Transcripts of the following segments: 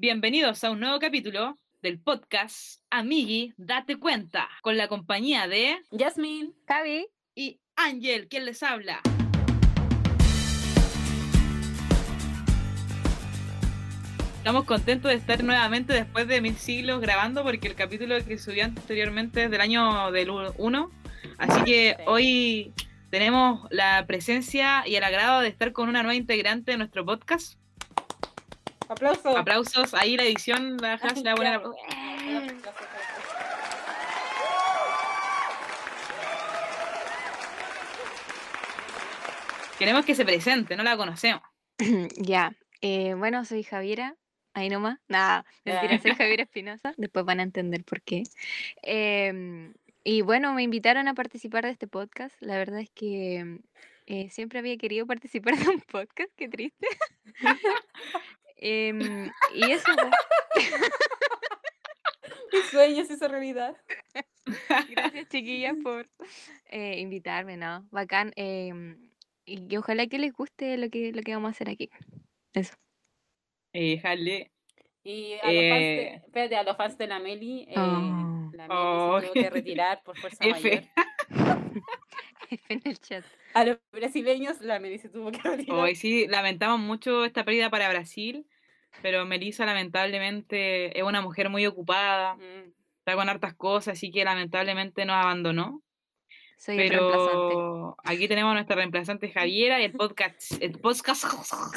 Bienvenidos a un nuevo capítulo del podcast Amigui, date cuenta, con la compañía de Yasmin, Javi y Ángel, quien les habla. Estamos contentos de estar nuevamente después de mil siglos grabando porque el capítulo que subí anteriormente es del año del 1. Así que Sí. hoy tenemos la presencia y el agrado de estar con una nueva integrante de nuestro podcast. Aplauso. Aplausos, ahí la edición, la hash, la buena. Queremos que se presente, no la conocemos. ya, eh, bueno, soy Javiera, ahí nomás. Nada, mentira, soy Javiera Espinosa, después van a entender por qué. Em, y bueno, me invitaron a participar de este podcast. La verdad es que eh, siempre había querido participar de un podcast, qué triste. Em, y eso, Mis sueños hizo realidad. gracias chiquillas por eh, invitarme, ¿no? Bacán. em, y que ojalá que les guste lo que, lo que vamos a hacer aquí. Eso. Eh, jale. Y a los fans de, Eh. espérate, a los fans de la Meli, eh, Oh. la Meli Oh. se tuvo que retirar por fuerza mayor. F. F en el chat. A los brasileños, la Meli se tuvo que retirar. Hoy sí, lamentamos mucho esta pérdida para Brasil, pero Melissa lamentablemente es una mujer muy ocupada, Mm. está con hartas cosas, así que lamentablemente nos abandonó. Soy el reemplazante. Pero aquí tenemos a nuestra reemplazante Javiera y el podcast, el podcast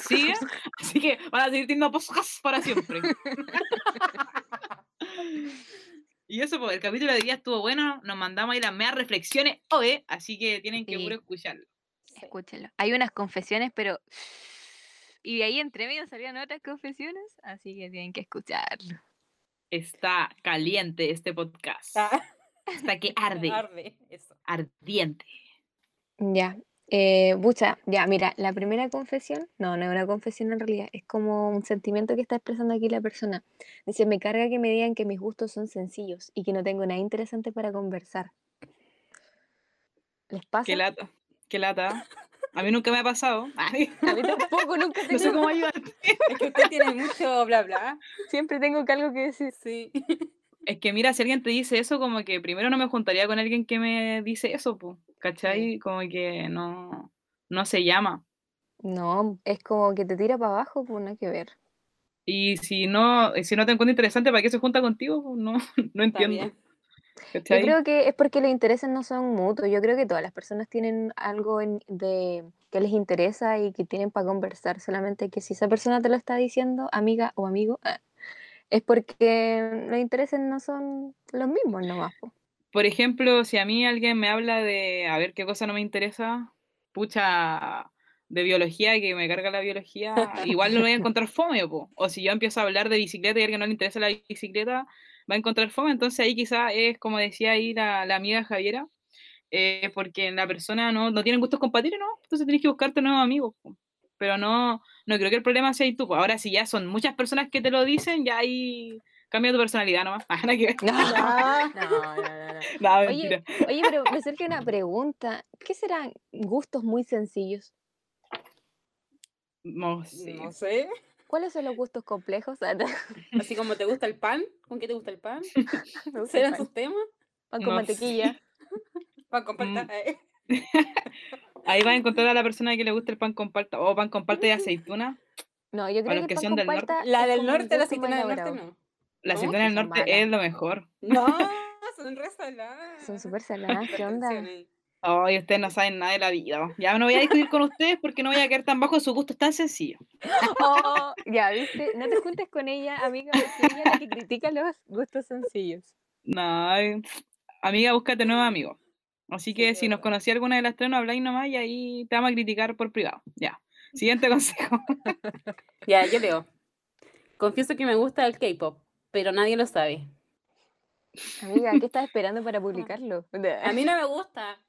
sigue, así que van a seguir teniendo podcast para siempre. Y eso, pues, el capítulo de día estuvo bueno, nos mandamos ahí las meas reflexiones hoy, así que tienen que Sí. puro escucharlo. Sí. Escúchelo. Hay unas confesiones, pero. Y de ahí entre medio salían otras confesiones, así que tienen que escucharlo. Está caliente este podcast. Ah, Hasta que arde, arde, eso. ardiente. Ya. Eh, bucha, ya, mira, la primera confesión, no, no es una confesión en realidad, es como un sentimiento que está expresando aquí la persona. Dice, me carga que me digan que mis gustos son sencillos y que no tengo nada interesante para conversar. ¿Les pasa? Qué lata, qué lata. A mí nunca me ha pasado. Ay, A mí tampoco, nunca no sé tengo, cómo ayudarte. Es que usted tiene mucho bla bla. siempre tengo que algo que decir. Sí. Es que mira, si alguien te dice eso, como que primero no me juntaría con alguien que me dice eso, pues, ¿cachai? Como que no, no se llama. No, es como que te tira para abajo, pues nada que ver. Y si no, si no te encuentra interesante, ¿para qué se junta contigo? No, no entiendo. Bien. Yo ¿cachai? creo que es porque los intereses no son mutuos. Yo creo que todas las personas tienen algo en- de que les interesa y que tienen para conversar. Solamente que si esa persona te lo está diciendo, amiga o amigo, ah, es porque los intereses no son los mismos nomás. po. Por ejemplo, si a mí alguien me habla de, a ver qué cosa no me interesa, pucha, de biología, que me carga la biología, igual lo voy a encontrar fome, po. O si yo empiezo a hablar de bicicleta y a alguien no le interesa la bicicleta, va a encontrar fome. Entonces ahí quizá es, como decía ahí la, la amiga Javiera, eh, porque la persona no, no tiene gustos compatibles, ¿no? Entonces tienes que buscarte nuevos amigos, po. Pero no, no creo que el problema sea ahí tú. po. Ahora, si ya son muchas personas que te lo dicen, ya ahí cambia tu personalidad nomás. Ah. No, no, no, no, Oye. Oye, pero me surge una pregunta. ¿Qué serán gustos muy sencillos? No sé. No sé. ¿Cuáles son los gustos complejos? Ah, Así como te gusta el pan. ¿Con qué te gusta el pan? ¿Serán pan. sus temas? Pan con No sé. mantequilla. Para compartir. Mm. Ahí vas a encontrar a la persona que le gusta el pan con palta o pan con palta y aceituna. No, yo creo que que el pan con norte. palta La del norte, la más aceituna del norte no. La ¿No? aceituna del norte es lo mejor. No, son re saladas. Son súper saladas, ¿qué onda? Ay, ustedes no saben nada de la vida. Ya no voy a discutir con ustedes porque no voy a caer tan bajo su gusto es tan sencillo. Oh, ya, ¿viste? No te juntes con ella, amiga, porque ella es la que critica los gustos sencillos. No, amiga, búscate nuevos amigos. Así que Sí, si nos conocí alguna de las tres, no habláis nomás y ahí te vamos a criticar por privado. Ya. Siguiente consejo. Ya, yo leo. Confieso que me gusta el K-pop, pero nadie lo sabe. Amiga, ¿qué estás esperando para publicarlo? A mí no me gusta.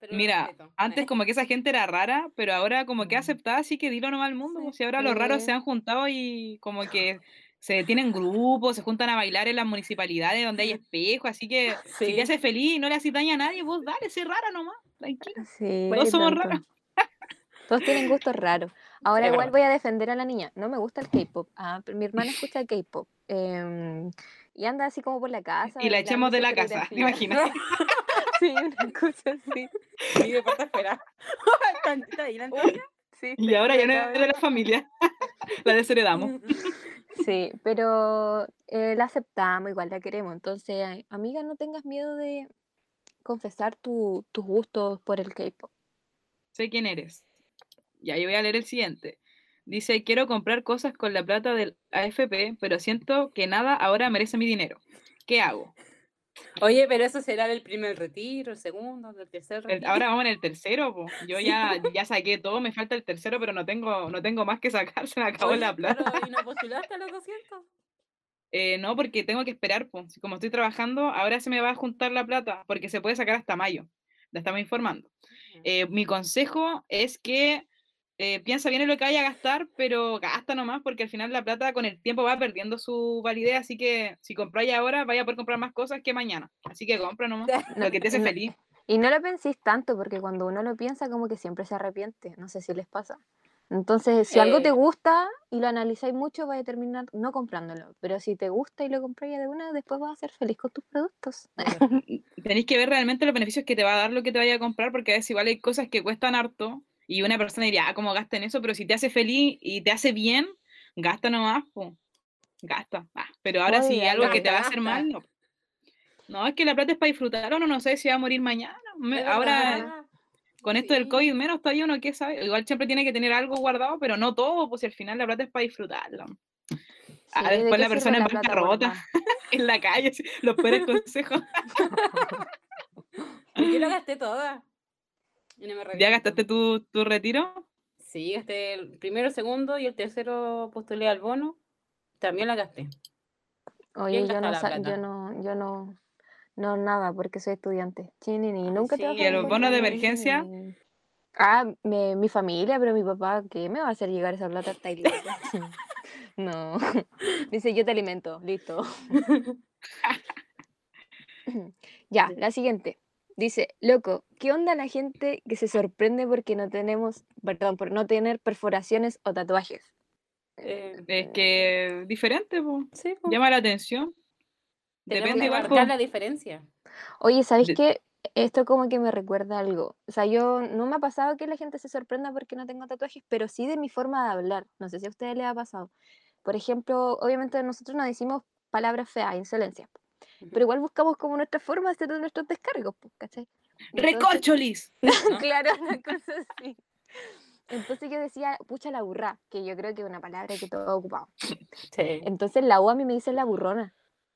Pero Mira, antes como que esa gente era rara, pero ahora como que aceptada, así que dilo nomás al mundo. Sí. pues, Si ahora los raros se han juntado y como que se tienen grupos, se juntan a bailar en las municipalidades donde hay espejo, así que si Sí. te hace feliz y no le haces daño a nadie, vos dale, sé rara nomás, tranquilo. Sí, Todos somos raras. Todos tienen gustos raros. Ahora Es igual verdad. voy a defender a la niña. No me gusta el K-pop. Ah, pero mi hermana escucha K-pop. em, y anda así como por la casa. Y la echemos de la casa, su ¿te imaginas? Sí, una cosa así. Sí, de puerta afuera. Sí, Y ahora ya no es de la familia. la desheredamos. Sí, pero eh, la aceptamos, igual la queremos. Entonces, amiga, no tengas miedo de confesar tu- tus gustos por el K-pop. Sé quién eres. Ya, yo voy a leer el siguiente. Dice, quiero comprar cosas con la plata del AFP, pero siento que nada ahora merece mi dinero. ¿Qué hago? Oye, pero eso será el primer retiro, el segundo, el tercer El- retiro. ahora vamos en el tercero, po. Yo Sí, ya, ya saqué todo, me falta el tercero, pero no tengo, no tengo más que sacar, se me acabó Oye, la plata. pero, ¿Y no postulaste a los 200? Eh, no, porque tengo que esperar, pues. Como estoy trabajando, ahora se me va a juntar la plata, porque se puede sacar hasta mayo. La estamos informando. Eh, mi consejo es que eh, piensa bien en lo que vaya a gastar, pero gasta nomás, porque al final la plata con el tiempo va perdiendo su validez, así que si compráis ahora, vaya a poder comprar más cosas que mañana. Así que compra nomás lo que te hace No. feliz. Y no lo penséis tanto, porque cuando uno lo piensa, como que siempre se arrepiente. No sé si les pasa. Entonces, si algo te Eh. gusta y lo analizáis mucho, vais a terminar no comprándolo. Pero si te gusta y lo compráis de una, después vas a ser feliz con tus productos. Tenéis que ver realmente los beneficios que te va a dar lo que te vaya a comprar, porque a veces igual hay cosas que cuestan harto y una persona diría, ah, ¿cómo gasta en eso? Pero si te hace feliz y te hace bien, gasta nomás, pues. Gasta. Ah, pero ahora si Oye, algo que te va a hacer gasta. mal, no. No, es que la plata es para disfrutar, uno no sé si va a morir mañana. Me- ahora, verdad. con esto del Sí. COVID menos, todavía uno qué sabe. Igual siempre tiene que tener algo guardado, pero no todo, pues si al final la plata es para disfrutarla. Ah, Sí, ¿de después la persona en bancarrota. En la calle, los peores consejos. Yo lo gasté toda. No ¿Ya gastaste tu, tu retiro? Sí, gasté el primero, segundo y el tercero postulé al bono. También la gasté. Oye, yo no, yo no, yo no, no nada, porque soy estudiante. Chini, ni Ay, nunca sí. ¿Y a los bonos de emergencia? Ah, me- mi familia, pero mi papá, ¿qué me va a hacer llegar esa plata? Loca. No. Dice, yo te alimento, listo. Ya, la siguiente. Dice, loco, ¿qué onda la gente que se sorprende porque no tenemos, perdón, por no tener perforaciones o tatuajes? Eh, Es que diferente, pues. sí, po. Llama la atención. Tenemos Depende que igual, marcar po. la diferencia. Oye, ¿sabéis De- qué? Esto como que me recuerda algo. O sea, yo no me ha pasado que la gente se sorprenda porque no tengo tatuajes, pero sí de mi forma de hablar. No sé si a ustedes les ha pasado. Por ejemplo, obviamente nosotros no decimos palabras feas, insolencias, po, pero igual buscamos como nuestra forma de hacer nuestros descargos, po, ¿cachai? Entonces- ¡Recorcholis! ¿no? claro, una cosa así. Entonces yo decía, pucha la burra, que yo creo que es una palabra que todo ocupado. Sí. Entonces la U a mí me dice la burrona.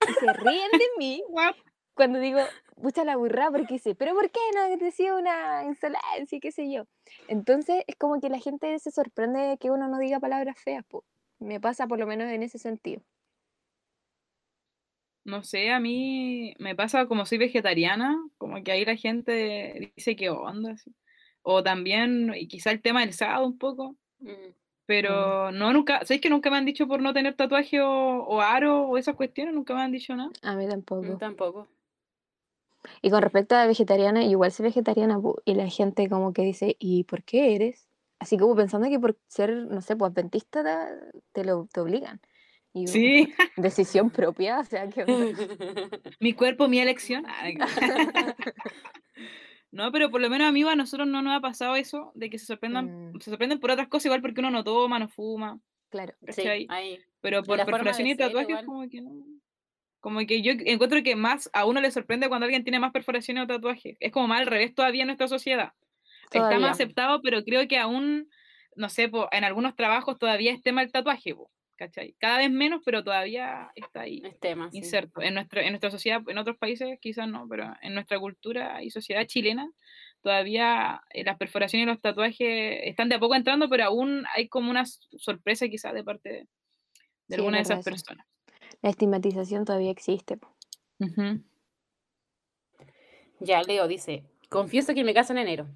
Y se ríen de mí Guap. cuando digo, pucha la burra, porque dice, pero ¿por qué no decía una insolencia y qué sé yo? Entonces es como que la gente se sorprende de que uno no diga palabras feas, po. Me pasa por lo menos en ese sentido. No sé, a mí me pasa como soy vegetariana, como que ahí la gente dice qué onda. así. O también, y quizá el tema del sábado un poco, Mm. pero no, nunca, ¿sabéis que nunca me han dicho por no tener tatuaje o, o aro o esas cuestiones? Nunca me han dicho nada. A mí tampoco. Mm, Tampoco. Y con respecto a la vegetariana, igual soy vegetariana, y la gente como que dice, ¿y por qué eres? Así como pensando que por ser, no sé, pues adventista te, te lo te obligan. Y Sí, decisión propia, o sea, que mi cuerpo, mi elección. No, pero por lo menos a mí a nosotros no nos ha pasado eso de que se sorprendan, Mm. se sorprenden por otras cosas, igual porque uno no toma, no fuma, claro. Sí, ahí. Pero por perforación y tatuajes como que no. Como que yo encuentro que más a uno le sorprende cuando alguien tiene más perforaciones o tatuajes. Es como más al revés todavía en nuestra sociedad. Está más aceptado, pero creo que aún, no sé, po, en algunos trabajos todavía es tema el tatuaje, po, ¿cachai? Cada vez menos, pero todavía está ahí Es tema, sí. inserto. En, nuestra, en nuestra sociedad, en otros países quizás no, pero en nuestra cultura y sociedad chilena, todavía eh, las perforaciones y los tatuajes están de a poco entrando, pero aún hay como una sorpresa quizás de parte de, de Sí, es alguna de esas eso. personas. La estigmatización todavía existe. Ya, Leo dice, confieso que me caso en enero.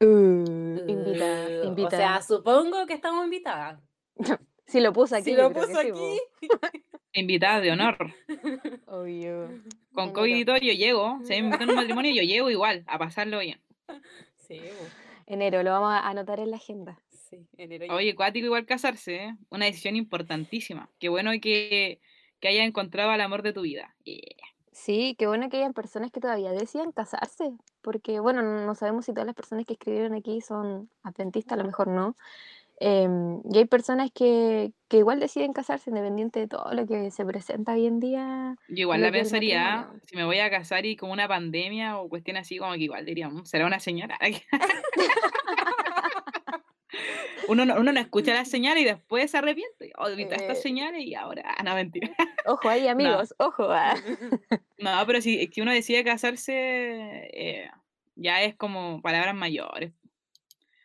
Uh, invita. O sea, supongo que estamos invitadas. si lo puso aquí, si lo puso aquí. Invitada de honor. Obvio. Con. COVID y todo, yo llego. Si me invitan a un matrimonio, yo llego igual, a pasarlo bien. Sí. Enero, lo vamos a anotar en la agenda. Sí, enero y Oye, cuático igual casarse, ¿eh? Una decisión importantísima. Qué bueno que, que hayas encontrado al amor de tu vida. Yeah. Sí, qué bueno que hayan personas que todavía decían casarse, porque bueno, no sabemos si todas las personas que escribieron aquí son adventistas, a lo mejor no. Em, y hay personas que, que igual deciden casarse independiente de todo lo que se presenta hoy en día. Yo igual la pensaría, si me voy a casar y con una pandemia o cuestión así, como que igual diría, "Mm, será una señora. uno, no, uno no escucha las señales y después se arrepiente. Olvida estas Eh. señales y ahora, ah, no, mentira. Ojo ahí, amigos, ojo. ah. No, pero si, si uno decide casarse, eh, ya es como palabras mayores.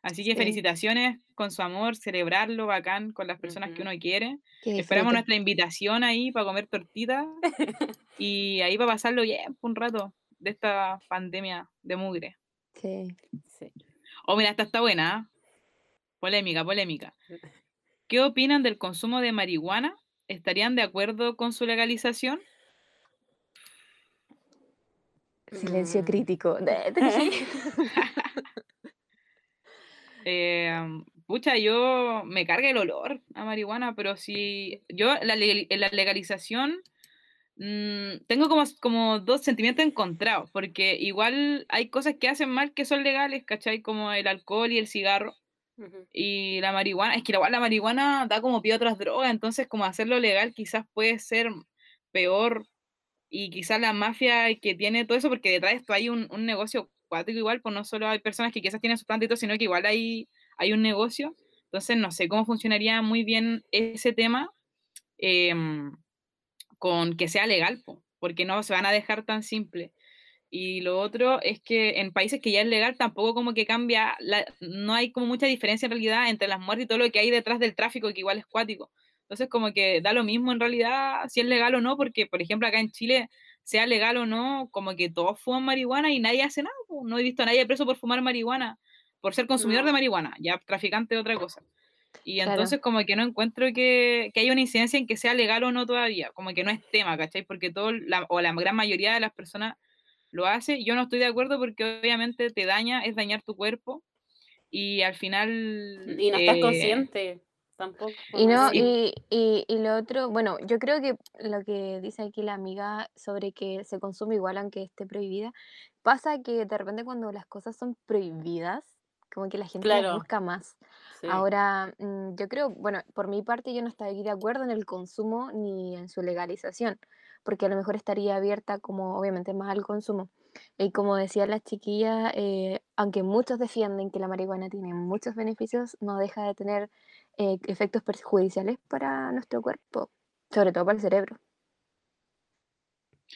Así que Sí. felicitaciones con su amor, celebrarlo bacán con las personas que uno quiere. Esperamos nuestra invitación ahí para comer tortitas y ahí para pasarlo bien un rato de esta pandemia de mugre. Sí. Sí. Oh, mira, esta está buena. ¿ah? Polémica, polémica. ¿Qué opinan del consumo de marihuana? ¿Estarían de acuerdo con su legalización? Silencio Mm. crítico. Eh, pucha, yo me carga el olor a marihuana, pero si yo la, la legalización mm, tengo como, como dos sentimientos encontrados, porque igual hay cosas que hacen mal que son legales, ¿cachai? Como el alcohol y el cigarro. Y la marihuana, es que igual la marihuana da como pie a otras drogas, entonces como hacerlo legal quizás puede ser peor y quizás la mafia que tiene todo eso, porque detrás de esto hay un, un negocio cuático igual, pues no solo hay personas que quizás tienen su planta y todo, sino que igual hay, hay un negocio. Entonces no sé cómo funcionaría muy bien ese tema em, con que sea legal, po, porque no se van a dejar tan simple. Y lo otro es que en países que ya es legal tampoco como que cambia, no hay como mucha diferencia en realidad entre las muertes y todo lo que hay detrás del tráfico, que igual es cuático. Entonces como que da lo mismo en realidad si es legal o no, porque por ejemplo acá en Chile, sea legal o no, como que todos fuman marihuana y nadie hace nada. No he visto a nadie preso por fumar marihuana, por ser consumidor No. de marihuana, ya traficante es otra cosa. Y Claro. entonces como que no encuentro que, que haya una incidencia en que sea legal o no todavía, como que no es tema, ¿cachai? Porque todo, la, o la gran mayoría de las personas lo hace. Yo no estoy de acuerdo porque obviamente te daña, es dañar tu cuerpo y al final... Y no estás eh, consciente tampoco. Y no, y, y, y lo otro, bueno, yo creo que lo que dice aquí la amiga sobre que se consume igual aunque esté prohibida, pasa que de repente cuando las cosas son prohibidas, como que la gente Claro. busca más. Sí. Ahora, mm, yo creo, bueno, por mi parte yo no estaría de acuerdo en el consumo ni en su legalización, porque a lo mejor estaría abierta como obviamente más al consumo. Y como decían las chiquillas, eh, aunque muchos defienden que la marihuana tiene muchos beneficios, no deja de tener eh, efectos perjudiciales para nuestro cuerpo, sobre todo para el cerebro.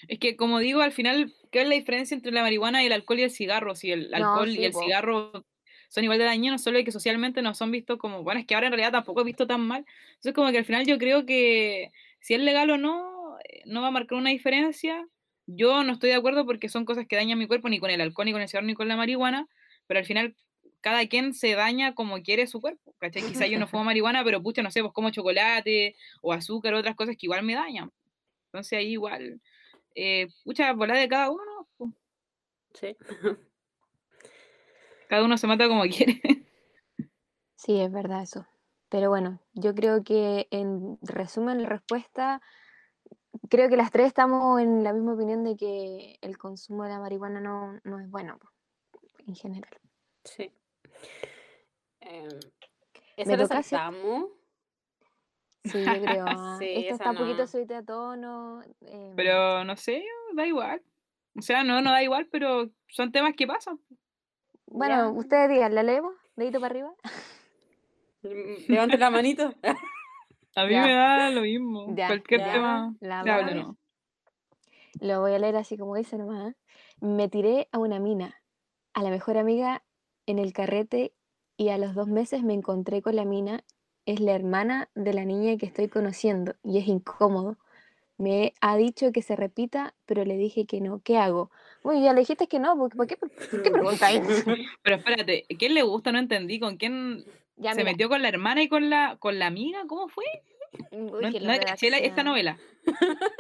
Es que, como digo, al final, ¿qué es la diferencia entre la marihuana y el alcohol y el cigarro? Si el No, alcohol sí, y el po. cigarro son igual de dañinos, solo que socialmente no son vistos como, bueno, es que ahora en realidad tampoco he visto tan mal. Entonces, como que al final yo creo que si es legal o no, eh, no va a marcar una diferencia. Yo no estoy de acuerdo porque son cosas que dañan mi cuerpo, ni con el alcohol, ni con el cigarro, ni con la marihuana, pero al final cada quien se daña como quiere su cuerpo, ¿cachai? Quizá yo no fumo marihuana, pero pucha, no sé, pues como chocolate o azúcar o otras cosas que igual me dañan. Entonces ahí igual, eh, pucha, volar de cada uno, ¿no? Sí. Cada uno se mata como quiere. Sí, es verdad eso. Pero bueno, yo creo que en resumen la respuesta, creo que las tres estamos en la misma opinión de que el consumo de la marihuana no, no es bueno en general. Sí. Me ¿Esa la toca hacer- saltamos? Sí, yo creo. ah, Sí, Esta esa está un poquito no. subida a tono. em, Pero no sé, da igual. O sea, no, no da igual, pero son temas que pasan. Bueno, Ya. ustedes digan, ¿la leemos? ¿Dedito para arriba? Mm, Levante la manito. A mí Ya. me da lo mismo. Ya, Cualquier ya, tema. la ya voy a hablo. ¿no? Lo voy a leer así como dice nomás. ¿eh? Me tiré a una mina, a la mejor amiga en el carrete y a los dos meses me encontré con la mina. Es la hermana de la niña que estoy conociendo y es incómodo. Me ha dicho que se repita, pero le dije que no. ¿Qué hago? Uy, ya le dijiste que no, ¿por por qué, por qué preguntáis? Pero espérate, ¿quién le gusta? No entendí. ¿Con quién Ya, se mira. metió con la hermana y con la, con la amiga? ¿Cómo fue? Uy, No, que no la caché la- esta novela.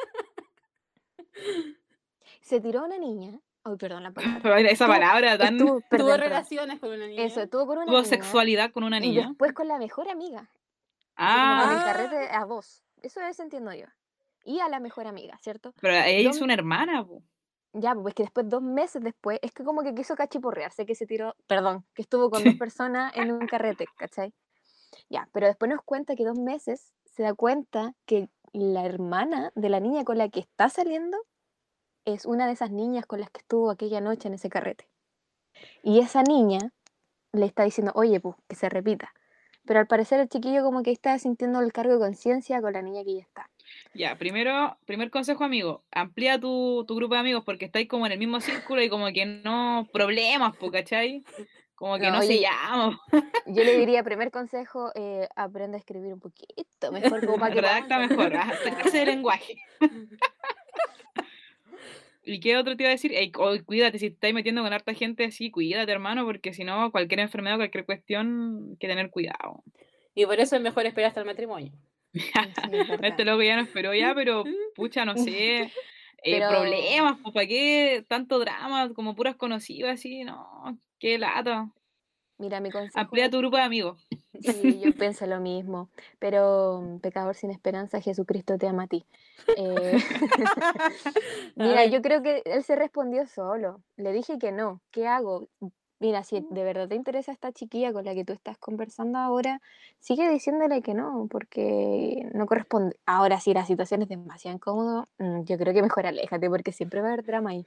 Se tiró a una niña, Ay, perdón la palabra. Esa palabra tan... Estuvo, perdón, Tuvo perdón. relaciones con una niña. Eso, estuvo con una Tuvo niña sexualidad con una y niña. después con la mejor amiga. Así como con el Ah, carrete a dos. Eso es entiendo yo. Y a la mejor amiga, ¿cierto? pero ella es una hermana, po. Ya, pues que después, dos meses después, es que como que quiso cachiporrearse, que se tiró, perdón, que estuvo con dos personas en un carrete, ¿cachai? Ya, pero después nos cuenta que dos meses se da cuenta que la hermana de la niña con la que está saliendo es una de esas niñas con las que estuvo aquella noche en ese carrete. Y esa niña le está diciendo, oye, pues, que se repita. Pero al parecer el chiquillo como que está sintiendo el cargo de conciencia con la niña que ya está. Ya, primero, primer consejo, amigo, amplía tu, tu grupo de amigos porque estáis como en el mismo círculo y como que no problemas, ¿cachai? Como que No, no, se oye, llaman. Yo le diría, primer consejo, eh, aprende a escribir un poquito mejor como para que Redacta mejor, esta clase de lenguaje. ¿Y qué otro te iba a decir? Ey, oh, cuídate, si estáis metiendo con harta gente así, cuídate, hermano, porque si no, cualquier enfermedad, cualquier cuestión, hay que tener cuidado. Y por eso es mejor esperar hasta el matrimonio. Sí. Este loco ya no esperó ya, pero pucha, no sé. eh, Pero- problemas, pues, ¿para qué tanto drama? Como puras conocidas, así, no, qué lata. Mira, mi consejo. Amplía tu grupo de amigos. Sí, yo pienso lo mismo. Pero, mm, pecador sin esperanza, Jesucristo te ama a ti. Eh, Mira, yo creo que él se respondió solo. Le dije que no. ¿Qué hago? Mira, si de verdad te interesa esta chiquilla con la que tú estás conversando ahora, sigue diciéndole que no, porque no corresponde. Ahora, si la situación es demasiado incómoda, mm, yo creo que mejor aléjate, porque siempre va a haber drama ahí.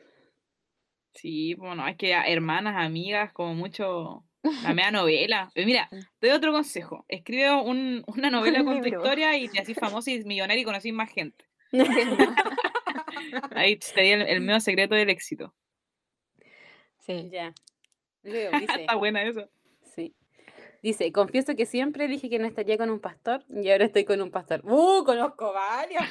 Sí, bueno, es que hermanas, amigas, como mucho. La media novela. Eh, Mira, te doy otro consejo. Escribe un- una novela con tu historia y te haces famoso y millonario y conocís más gente. Ahí te di el, el medio secreto del éxito. Sí. Ya. Dice. Está buena eso. Sí. Dice, confieso que siempre dije que no estaría con un pastor y ahora estoy con un pastor. ¡Uh! Conozco varios.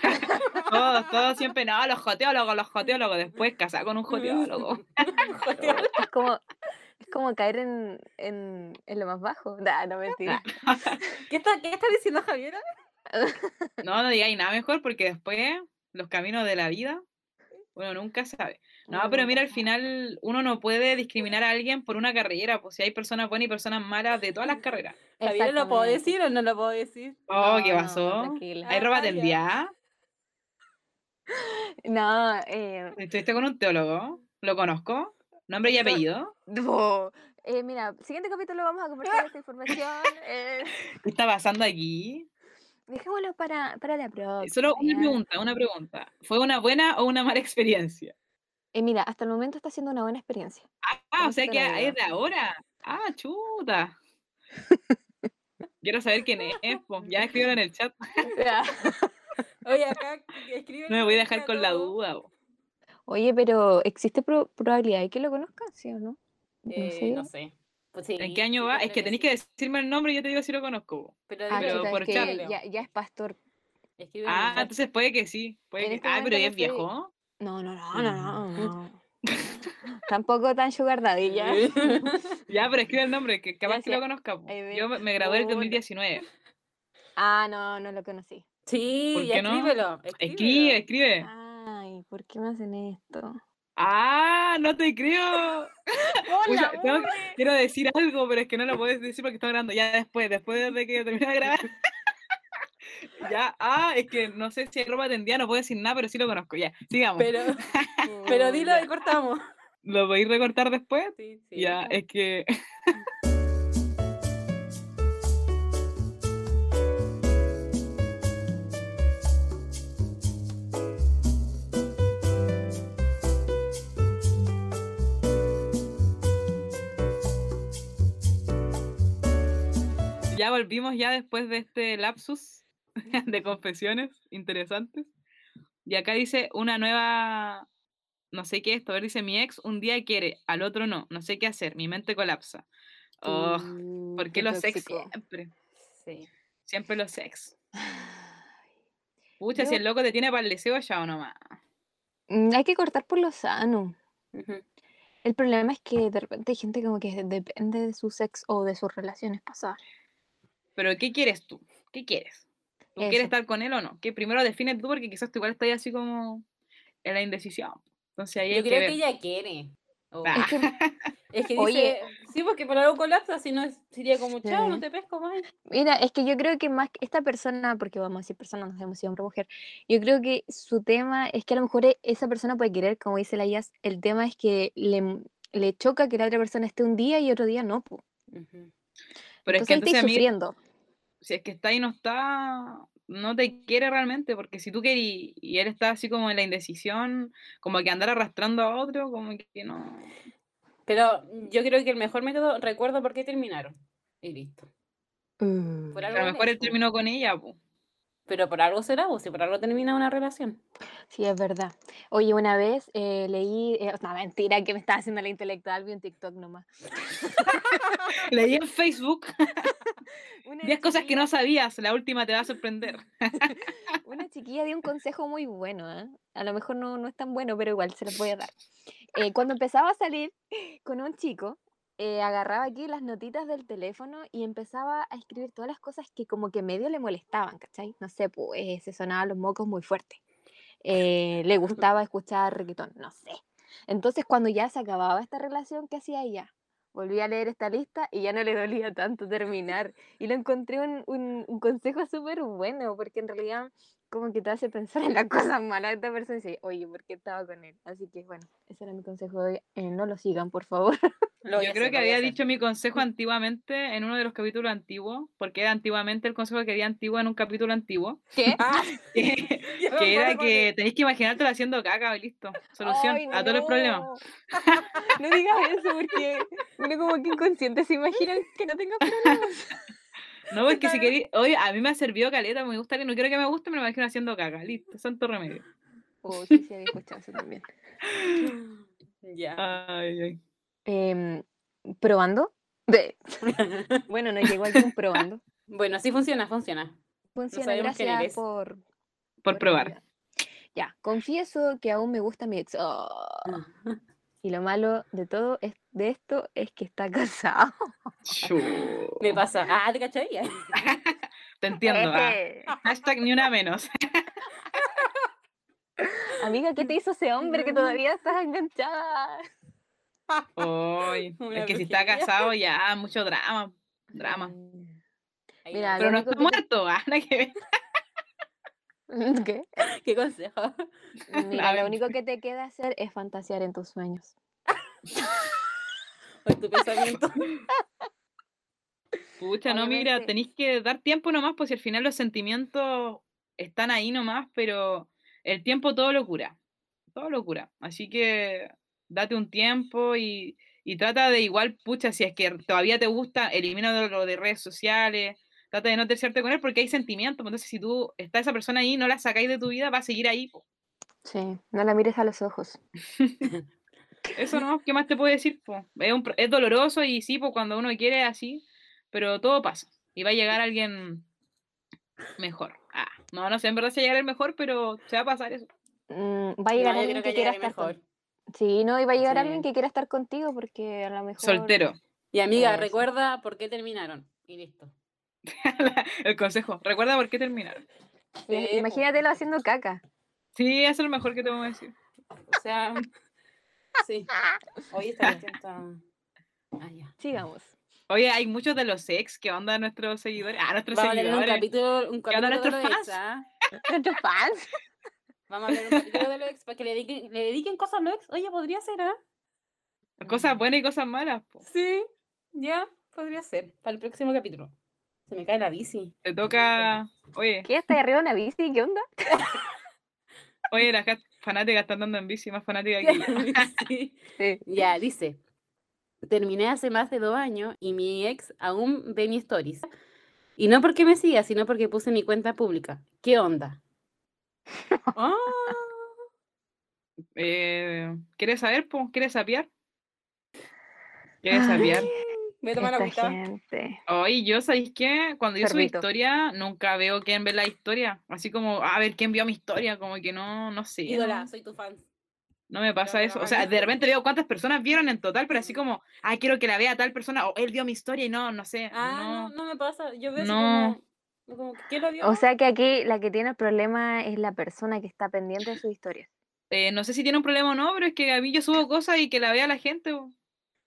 Todos, todos siempre, no, los joteólogos, los joteólogos. Después casar con un joteólogo. Es como, es como caer en, en, en lo más bajo. Nah, no mentira. ¿Qué está, qué está diciendo Javiera? No, no digáis nada mejor porque después los caminos de la vida, uno nunca sabe. No, pero mira, al final uno no puede discriminar a alguien por una carrera, pues si hay personas buenas y personas malas de todas las carreras. ¿Javiera lo puedo decir o no lo puedo decir? Oh, No, ¿qué no, pasó? tranquila. ¿Hay ropa Ah, ya. tendida? No, eh, ¿Estuviste con un teólogo? ¿Lo conozco? ¿Nombre y apellido? no. Eh, mira, siguiente capítulo vamos a conversar esta información. eh, ¿Qué está pasando aquí? dejémoslo para, para la próxima. Solo una pregunta, una pregunta. ¿Fue una buena o una mala experiencia? Eh, mira, hasta el momento está siendo una buena experiencia. Ah, o Eso sea que es de ahora. Ah, chuta. Quiero saber quién es, ya escríbelo en el chat. Oye, acá escribe. No me voy a dejar con la duda. Oye, pero ¿existe pro- probabilidad de que lo conozcan, sí o no? No Eh, sé. no sé. Pues sí, ¿En qué año va? Es que tenéis que decirme el nombre y yo te digo si lo conozco. Pero, Ah, pero chuta, por es que chat. ya, ya es pastor. Escribe en Ah, chat. entonces puede que sí. Puede En que... este Ah, pero ya es viejo. No, no, no, no, no, no. Tampoco tan sugar daddy, ya. Ya, pero escribe el nombre, que capaz que lo conozca. Yo me- gradué en el Hola. 2019. Ah, no, no lo conocí. Sí, ¿Por ya qué no? escríbelo. Escribe, escribe. Ay, ¿por qué me hacen esto? Ah, no te creo. Hola, tengo- quiero decir algo, pero es que no lo puedes decir porque estoy grabando. Ya después, después de que termine de grabar. ya, ah, es que no sé si hay ropa tendida, no puedo decir nada, pero sí lo conozco. Ya, sigamos. Pero, pero dilo y cortamos. ¿Lo podéis recortar después? Sí, sí. Ya, es que. Ya volvimos ya después de este lapsus de confesiones interesantes. Y acá dice una nueva, no sé qué es esto, a ver, dice mi ex un día quiere, al otro no, no sé qué hacer, mi mente colapsa. Oh, Uh, ¿Por qué los ex siempre? Sí. Siempre los ex. Pucha, si el loco te tiene para el deseo, ya o nomás. Mm, Hay que cortar por lo sano. El problema es que de repente hay gente como que depende de su sexo o de sus relaciones pasadas. Pero ¿qué quieres tú? ¿Qué quieres? ¿Tú Eso. quieres estar con él o no? Que primero define tú porque quizás tú igual estás así como en la indecisión. Entonces ahí Yo que creo que ella quiere. Oh. Ah. Es que, Es que dice, Oye. sí, porque por algo colapsa, si no sería como, chao, no te pesco más. mira, es que yo creo que más que esta persona, porque vamos a decir persona, no sabemos si hombre o mujer, yo creo que su tema es que a lo mejor e- esa persona puede querer, como dice la Jazz, el tema es que le, le choca que la otra persona esté un día y otro día no. po. Pero entonces es que mí, sufriendo. Si es que está y no está, no te quiere realmente, porque si tú querías y él está así como en la indecisión, como que andar arrastrando a otro, como que no. Pero yo creo que el mejor método, recuerdo por qué terminaron. Y listo. Mm. Por A lo mejor él terminó con ella, pues. Pero por algo será, o si por algo termina una relación. Sí, es verdad. Oye, una vez eh, leí, eh, no, mentira, que me estaba haciendo la intelectual, vi un TikTok nomás. Leí en Facebook Una 10 cosas que no chiquilla- sabías, la última te va a sorprender. Una chiquilla dio un consejo muy bueno, ¿ah? A lo mejor no, no es tan bueno, pero igual se los voy a dar. Eh, cuando empezaba a salir con un chico, eh, agarraba aquí las notitas del teléfono y empezaba a escribir todas las cosas que como que medio le molestaban, ¿cachai? No sé, pues se sonaban los mocos muy fuerte. Eh, le gustaba escuchar reggaetón, no sé. Entonces cuando ya se acababa esta relación, ¿qué hacía ella? Volví a leer esta lista y ya no le dolía tanto terminar. Y lo encontré un, un- un consejo súper bueno, porque en realidad como que te hace pensar en las cosas malas de esta persona y dice, oye, ¿por qué estaba con él? Así que bueno, ese era mi consejo de hoy. Eh, no lo sigan, por favor. Lo Yo creo hacer, que había dicho mi consejo antiguamente en uno de los capítulos antiguos, porque era antiguamente el consejo que di antiguo en un capítulo antiguo, ¿Qué? Ah, que, era que tenéis que imaginártelo haciendo caca y listo. Solución Ay, a todos los problemas. no. Digas eso porque uno como que inconsciente se imagina que no tengas problemas. No, porque si queréis, oye, a mí me ha servido caleta, me gusta que no quiero que me guste, me lo imagino haciendo caca, listo, santo remedio. Oh, sí, sí, había escuchado eso también. Ya. Ay, ay. Em, ¿Probando? De- Bueno, no llegó un probando. Bueno, así funciona, funciona. Funciona, gracias por, Por probar. Ya, confieso que aún me gusta mi ex. Oh, y lo malo de todo es, de esto es que está casado. Chu. Me pasa. Ah, ¿te cachai? Te entiendo. ah. Eje. Hashtag ni una menos. Amiga, ¿qué te hizo ese hombre que todavía estás enganchada? Ay, Una es que si está casado ya, mucho drama. Drama. Mira. Pero no está muerto, ah, nada que. ¿Qué? ¿Qué consejo? Mira, lo Ay. único que te queda hacer es fantasear en tus sueños. O tu pensamiento. Pucha, no, mira, tenéis que dar tiempo nomás, pues si al final los sentimientos están ahí nomás, pero el tiempo todo lo cura. Todo lo cura. Así que date un tiempo y, y trata de igual, pucha, si es que todavía te gusta, elimina lo de redes sociales, trata de no terciarte con él porque hay sentimientos. Entonces, si tú está esa persona ahí, no la sacáis de tu vida, va a seguir ahí. po. Sí, no la mires a los ojos. Eso no, ¿qué más te puedo decir? po? Es, un pro- es doloroso y sí, cuando uno quiere así, pero todo pasa. Y va a llegar alguien mejor. Ah, no, no sé en verdad si va a llegar el mejor, pero se va a pasar eso. Mm, va a llegar No, alguien que que quiera estar con- mejor. Sí, no, y va a llegar alguien que quiera estar contigo porque a lo mejor... Soltero. Y amiga, recuerda por qué terminaron. Y listo. el consejo. Recuerda por qué terminaron. Sí, po. Imagínatelo haciendo caca. Sí, eso es lo mejor que te puedo decir. O sea, sí. Cuestión está. Ah, ya. Sigamos. Oye, hay muchos de los ex que onda nuestros seguidores. Ah, nuestros Vamos a tener un seguidores. capítulo, un ¿Qué onda capítulo de los nuestros ex, ¿ah? ¿Nuestros fans? Vamos a ver un capítulo de los ex para que le dediquen, le dediquen cosas a los ex. Oye, podría ser, ¿ah? Cosas buenas y cosas malas. po. Sí, ya, podría ser. Para el próximo capítulo. Se me cae la bici. Te toca. Oye, ¿Qué? ¿Estás arriba de una bici? ¿Qué onda? oye, las fanáticas están andando en bici, más fanáticas que yo. Sí. Sí. Ya, dice. Terminé hace más de dos años y mi ex aún ve mis stories. Y no porque me siga, sino porque puse mi cuenta pública. ¿Qué onda? Ah, Eh, ¿Quieres saber, po? ¿Quieres sapear? ¿Quieres sapear? Voy a tomar Esta agüita. gente. Oye, yo, ¿sabéis qué? Cuando yo subo historia, nunca veo quién ve la historia. Así como, a ver, ¿quién vio mi historia? Como que no, no sé. Ídola, no, soy tu fan. no me pasa no eso. O hagas sea, de eso. repente veo cuántas personas vieron en total, pero así como, ah, quiero que la vea tal persona, o él vio mi historia y no, no sé. Ah, no, no. no me pasa. Yo veo No. como, como, ¿quién lo vio? O sea que aquí la que tiene el problema es la persona que está pendiente de sus historias. eh, no sé si tiene un problema o no, pero es que a mí yo subo cosas y que la vea la gente, po,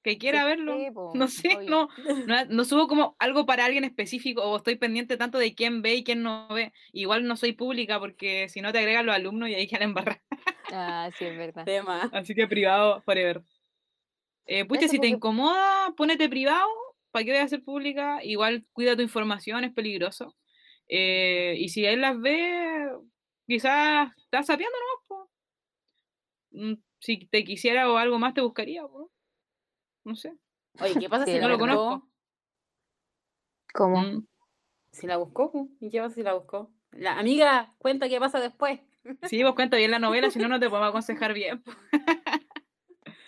que quiera verlo. Sí, po, No sé, no, no, no subo como algo para alguien específico o estoy pendiente tanto de quién ve y quién no ve. Igual no soy pública porque si no te agregan los alumnos y ahí quedan embarrar. Ah, sí, es verdad. Tema. Así que privado, forever. Eh, pucha, Eso si te incomoda, ponete privado. ¿Para qué voy a ser pública? Igual cuida tu información, es peligroso. Eh, y si él las ve, quizás estás sapeando nomás, po. Mm, Si te quisiera o algo más, te buscaría, po. No sé. Oye, ¿qué pasa si No lo buscó? conozco. ¿Cómo? Mm, Si la buscó, ¿y qué pasa si la buscó? La amiga, cuenta qué pasa después. Sí, vos cuenta bien la novela, si no, no te podemos aconsejar bien.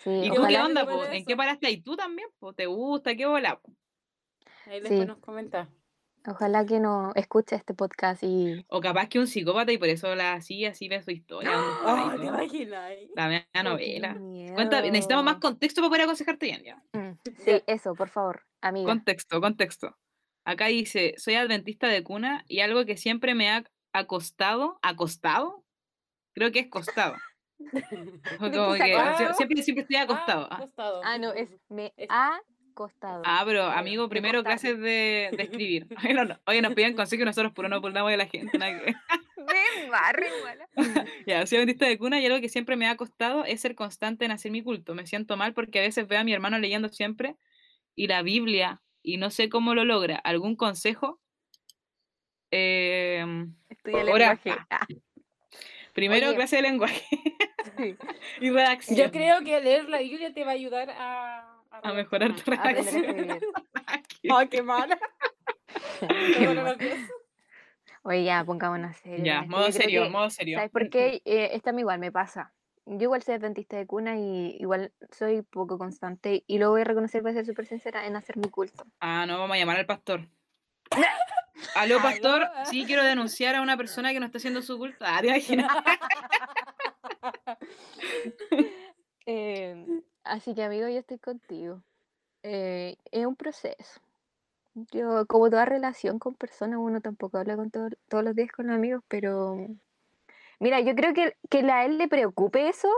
Sí, ¿Y tú qué onda, po? ¿En qué paraste ahí tú también? po? ¿Te gusta? ¿Qué bola? po? Ahí después Sí. nos comenta. Ojalá que no escuche este podcast y O capaz que un psicópata y por eso la así, así ve su historia. ¿dónde está y Oh, ¿te imaginas? La media novela. Cuenta, necesitamos más contexto para poder aconsejarte bien, ya. Mm, Sí, eso, por favor, amiga. Contexto, contexto. Acá dice, soy adventista de cuna y algo que siempre me ha acostado, ¿acostado? Creo que es costado. Como que sie- siempre, siempre estoy acostado. Ah, Ah, acostado. Ah, no, es me Es- ha costado. Ah, pero amigo, de primero clases de, de escribir. Oye, no, no, oye, nos piden consejos y nosotros puro no burlamos de la gente. Ven, barre, mala. Ya, soy adventista de cuna y algo que siempre me ha costado es ser constante en hacer mi culto. Me siento mal porque a veces veo a mi hermano leyendo siempre y la Biblia y no sé cómo lo logra. ¿Algún consejo? Em, Estudia Ahora- lenguaje. Ah, primero, Oye. clase de lenguaje sí. y redacción. Yo creo que leer la Biblia te va a ayudar a... A mejorar tu escribir. Ay, qué mala. Oye, ya, pongámonos serio. ya, modo serio, que- modo serio. ¿Sabes por qué? Eh, esta a mí igual me pasa. Yo igual soy adventista de cuna y igual soy poco constante y lo voy a reconocer, voy a ser súper sincera en hacer mi culto. Ah, no, vamos a llamar al pastor. Aló, pastor, Aló. sí quiero denunciar a una persona que no está haciendo su culto. Ah, te imaginas. Eh, así que amigo, yo estoy contigo. Eh, es un proceso. Yo, como toda relación con personas, uno tampoco habla con todo- todos los días con los amigos, pero mira, yo creo que, que a él le preocupe eso,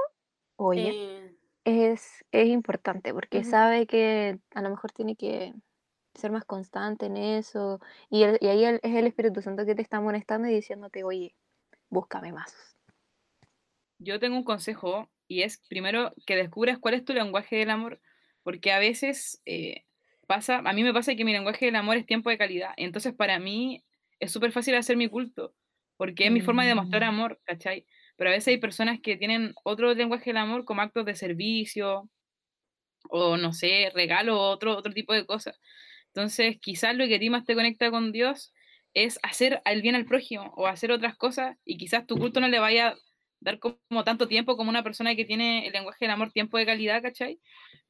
oye, Eh, es, es importante porque sabe que a lo mejor tiene que ser más constante en eso y, el- y ahí el- es el Espíritu Santo que te está molestando y diciéndote, oye, búscame más. Yo tengo un consejo y es primero que descubras cuál es tu lenguaje del amor, porque a veces eh, pasa, a mí me pasa que mi lenguaje del amor es tiempo de calidad, entonces para mí es súper fácil hacer mi culto, porque es mi forma de demostrar Mm. amor, ¿cachai? Pero a veces hay personas que tienen otro lenguaje del amor como actos de servicio o no sé, regalo o otro, otro tipo de cosas. Entonces, quizás lo que a ti más te conecta con Dios es hacer el bien al prójimo o hacer otras cosas y quizás tu culto no le vaya dar como tanto tiempo como una persona que tiene el lenguaje del amor tiempo de calidad, ¿cachai?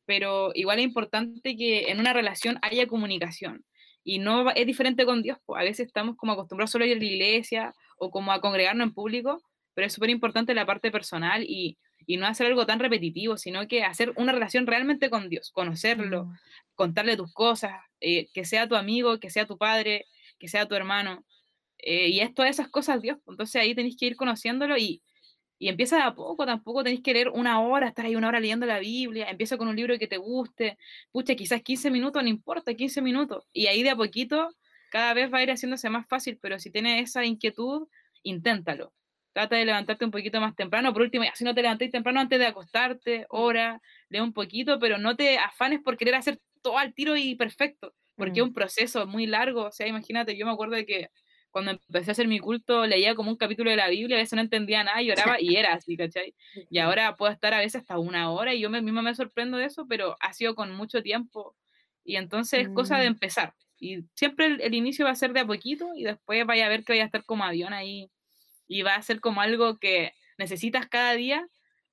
Pero igual es importante que en una relación haya comunicación. Y no es diferente con Dios, pues a veces estamos como acostumbrados solo a ir a la iglesia o como a congregarnos en público, pero es súper importante la parte personal y, y no hacer algo tan repetitivo, sino que hacer una relación realmente con Dios, conocerlo, Mm. contarle tus cosas, eh, que sea tu amigo, que sea tu padre, que sea tu hermano. eh, y es todas esas cosas Dios. Entonces ahí tenéis que ir conociéndolo y, y empieza de a poco, tampoco tenéis que leer una hora, estar ahí una hora leyendo la Biblia, empieza con un libro que te guste, pucha, quizás 15 minutos, no importa, 15 minutos. Y ahí de a poquito cada vez va a ir haciéndose más fácil, pero si tienes esa inquietud, inténtalo. Trata de levantarte un poquito más temprano. Por último, ya, si no te levantáis temprano antes de acostarte, hora, lee un poquito, pero no te afanes por querer hacer todo al tiro y perfecto, porque es Mm. un proceso muy largo. O sea, imagínate, yo me acuerdo de que cuando empecé a hacer mi culto, leía como un capítulo de la Biblia, a veces no entendía nada, lloraba y era así, ¿cachai? Y ahora puedo estar a veces hasta una hora y yo misma me sorprendo de eso, pero ha sido con mucho tiempo. Y entonces es cosa de Mm. empezar. Y siempre el, el inicio va a ser de a poquito y después vaya a ver que vaya a estar como avión ahí y va a ser como algo que necesitas cada día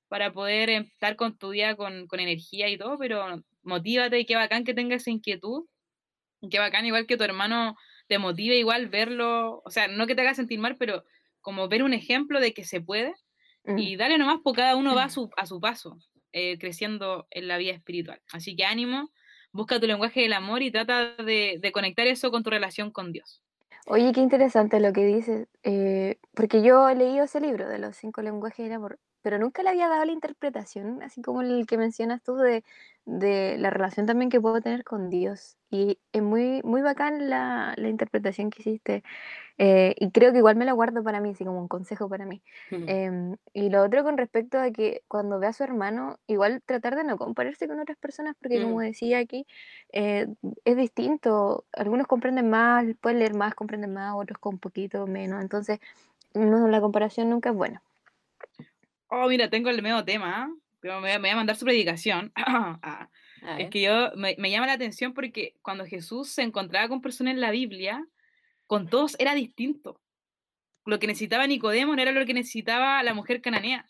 para poder estar con tu día con, con energía y todo, pero motívate y qué bacán que tengas esa inquietud. Qué bacán, igual que tu hermano te motive igual verlo, o sea, no que te haga sentir mal, pero como ver un ejemplo de que se puede Mm. y dale nomás, porque cada uno va a su, a su paso, eh, creciendo en la vida espiritual. Así que ánimo, busca tu lenguaje del amor y trata de, de conectar eso con tu relación con Dios. Oye, qué interesante lo que dices, eh, porque yo he leído ese libro de los cinco lenguajes del amor, pero nunca le había dado la interpretación, así como el que mencionas tú, de, de la relación también que puedo tener con Dios. Y es muy, muy bacán la, la interpretación que hiciste. eh, y creo que igual me la guardo para mí, así como un consejo para mí. Em, y lo otro con respecto a que cuando ve a su hermano, igual tratar de no compararse con otras personas, porque como Mm. decía aquí, eh, es distinto. Algunos comprenden más, pueden leer más, comprenden más, otros con poquito menos. Entonces, no, la comparación nunca es buena. Oh, mira, tengo el medio tema. ¿ah? Pero me, voy a- mandar su predicación. Ah, es que yo me, me llama la atención porque cuando Jesús se encontraba con personas en la Biblia, con todos era distinto. Lo que necesitaba Nicodemo no era lo que necesitaba la mujer cananea.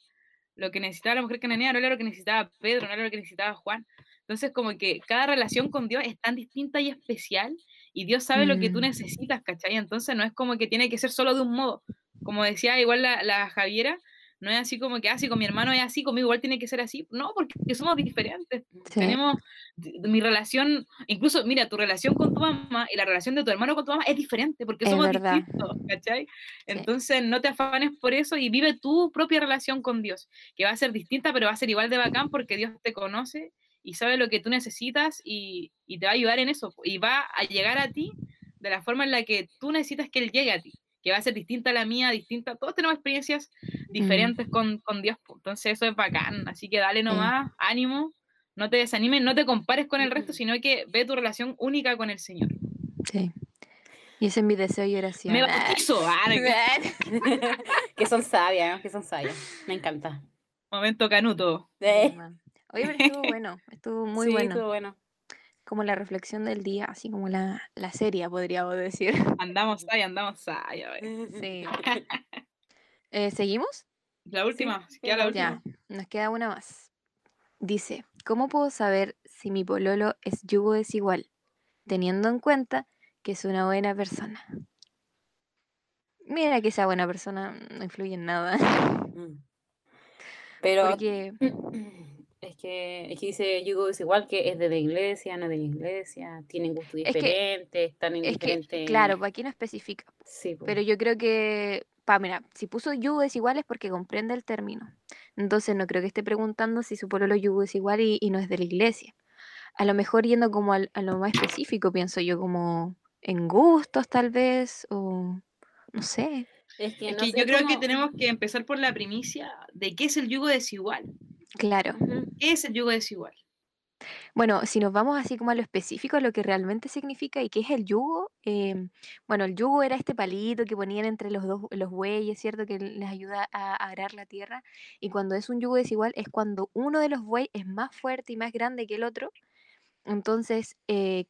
Lo que necesitaba la mujer cananea no era lo que necesitaba Pedro, no era lo que necesitaba Juan. Entonces, como que cada relación con Dios es tan distinta y especial, y Dios sabe lo que tú Mm. necesitas, ¿cachai? Entonces, no es como que tiene que ser solo de un modo. Como decía igual la, la Javiera, no es así como que, ah, si con mi hermano es así, conmigo igual tiene que ser así. No, porque somos diferentes. Sí. Tenemos mi relación, incluso, mira, tu relación con tu mamá y la relación de tu hermano con tu mamá es diferente, porque Es somos verdad. distintos, ¿cachai? Entonces, no te afanes por eso y vive tu propia relación con Dios, que va a ser distinta, pero va a ser igual de bacán porque Dios te conoce y sabe lo que tú necesitas y, y te va a ayudar en eso. Y va a llegar a ti de la forma en la que tú necesitas que Él llegue a ti, que va a ser distinta a la mía, distinta. Todos tenemos experiencias diferentes con, con Dios, entonces eso es bacán. Así que dale nomás, ánimo, no te desanimes, no te compares con el resto, sino que ve tu relación única con el Señor. Sí. Y ese es mi deseo y oración. Me Ah. bautizo, ah, que son sabias, que son sabias. Me encanta. momento canuto. Sí. Oye, pero estuvo bueno, estuvo muy sí, bueno. estuvo bueno. Como la reflexión del día, así como la, la serie, podríamos decir. Andamos ahí, andamos ahí. a ver. Sí. Eh, ¿Seguimos? La última, sí, queda la la última. Ya, nos queda una más. Dice, ¿cómo puedo saber si mi pololo es yugo desigual? Teniendo en cuenta que es una buena persona. Mira que sea buena persona no influye en nada. Mm. Pero Porque, es que, es que dice Yugo es igual que es de la iglesia, no es de la iglesia, tienen gustos Es que- diferentes, están en es que, claro, pues aquí no especifica. Sí. Pero yo creo que, pa, mira, si puso yugo desigual es porque comprende el término. Entonces no creo que esté preguntando si su pololo yugo es igual y, y no es de la iglesia. A lo mejor yendo como al- a lo más específico, pienso yo, como en gustos tal vez, o no sé. Es que, Es yo creo que tenemos que empezar por la primicia de qué es el yugo desigual. Claro. ¿Qué es el yugo desigual? Bueno, si nos vamos así como a lo específico, a lo que realmente significa y qué es el yugo, em, bueno, el yugo era este palito que ponían entre los dos, los bueyes, ¿cierto? Que les ayuda a arar la tierra. Y cuando es un yugo desigual es cuando uno de los bueyes es más fuerte y más grande que el otro, entonces eh,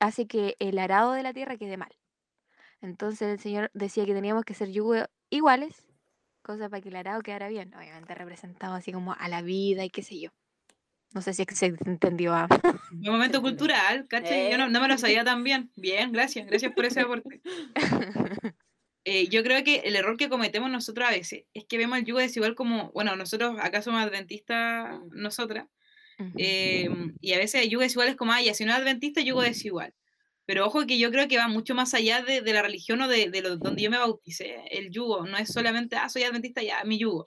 hace que el arado de la tierra quede mal. Entonces el Señor decía que teníamos que ser yugo iguales, cosa para que el arado quedara bien, obviamente representado así como a la vida y qué sé yo. No sé si se entendió. ah. Un momento cultural, ¿cachai? Yo no, no me lo sabía tan bien. Bien, gracias, gracias por ese aporte. Eh, yo creo que el error que cometemos nosotros a veces es que vemos el yugo desigual como, bueno, nosotros acá somos adventistas, nosotras, eh, y a veces el yugo desigual es como, ah, ya, si no es adventista, yugo desigual. Pero ojo que yo creo que va mucho más allá de, de la religión o de, de lo, donde yo me bauticé. El yugo no es solamente, ah, soy adventista, ya, mi yugo.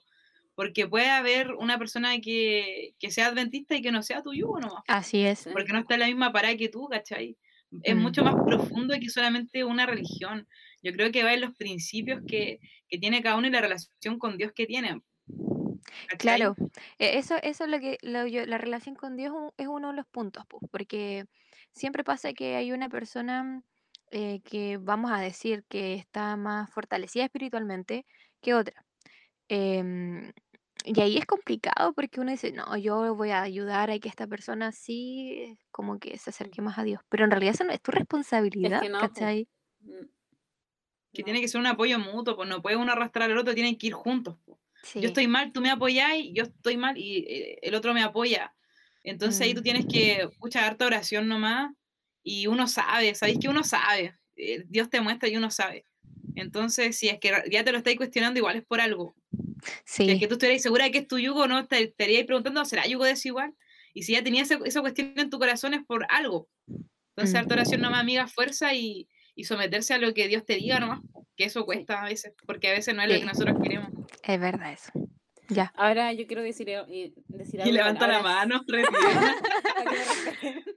Porque puede haber una persona que, que sea adventista y que no sea tu yugo nomás. Así es. Porque no está en la misma parada que tú, ¿cachai? Es Mm. mucho más profundo que solamente una religión. Yo creo que va en los principios que, que tiene cada uno y la relación con Dios que tiene. ¿cachai? Claro, e- eso, eso es lo que lo yo- la relación con Dios es uno de los puntos, pues, porque siempre pasa que hay una persona eh, que vamos a decir que está más fortalecida espiritualmente que otra. Em, y ahí es complicado porque uno dice, no, yo voy a ayudar a que esta persona sí como que se acerque más a Dios. Pero en realidad eso no es tu responsabilidad, no, po. ¿cachai? Mm. Que No. tiene que ser un apoyo mutuo, pues no puede uno arrastrar al otro, tienen que ir juntos. Sí. Yo estoy mal, tú me apoyáis, yo estoy mal y eh, el otro me apoya. Entonces ahí Mm. tú tienes que escuchar harta oración nomás y uno sabe, ¿sabéis que uno sabe? Eh, Dios te muestra y uno sabe. Entonces, si es que ya te lo estáis cuestionando, igual es por algo. Si es Sí, que tú estuvieras segura de que es tu yugo, no te estaríais preguntando, ¿será yugo desigual? Y si ya tenías esa cuestión en tu corazón es por algo. Entonces, Mm. harta oración nomás, amiga, fuerza y, y someterse a lo que Dios te diga nomás, que eso cuesta a veces, porque a veces no es lo Sí. que nosotros queremos. Es verdad eso. Ya. Ahora yo quiero decir, eh, decir Y algo. levanta la mano.